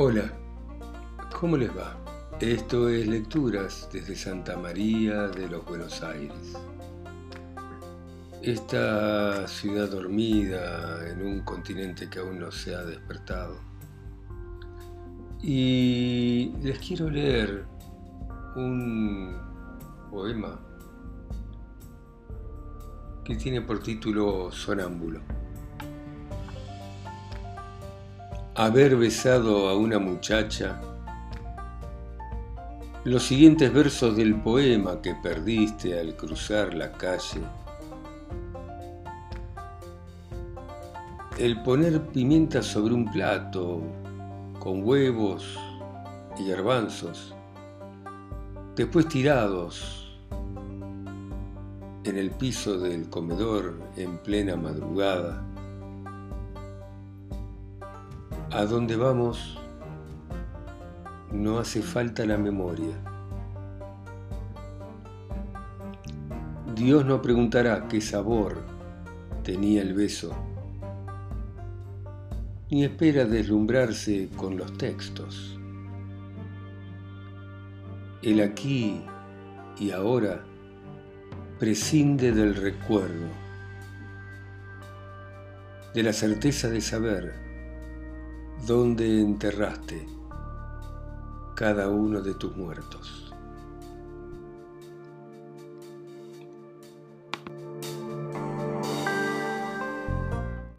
Hola, ¿cómo les va? Esto es Lecturas desde Santa María de los Buenos Aires. Esta ciudad dormida en un continente que aún no se ha despertado. Y les quiero leer un poema que tiene por título Sonámbulo. Haber besado a una muchacha. Los siguientes versos del poema que perdiste al cruzar la calle. El poner pimienta sobre un plato con huevos y garbanzos, después tirados en el piso del comedor en plena madrugada. A dónde vamos no hace falta la memoria. Dios no preguntará qué sabor tenía el beso, ni espera deslumbrarse con los textos. El aquí y ahora prescinde del recuerdo, de la certeza de saber dónde enterraste cada uno de tus muertos.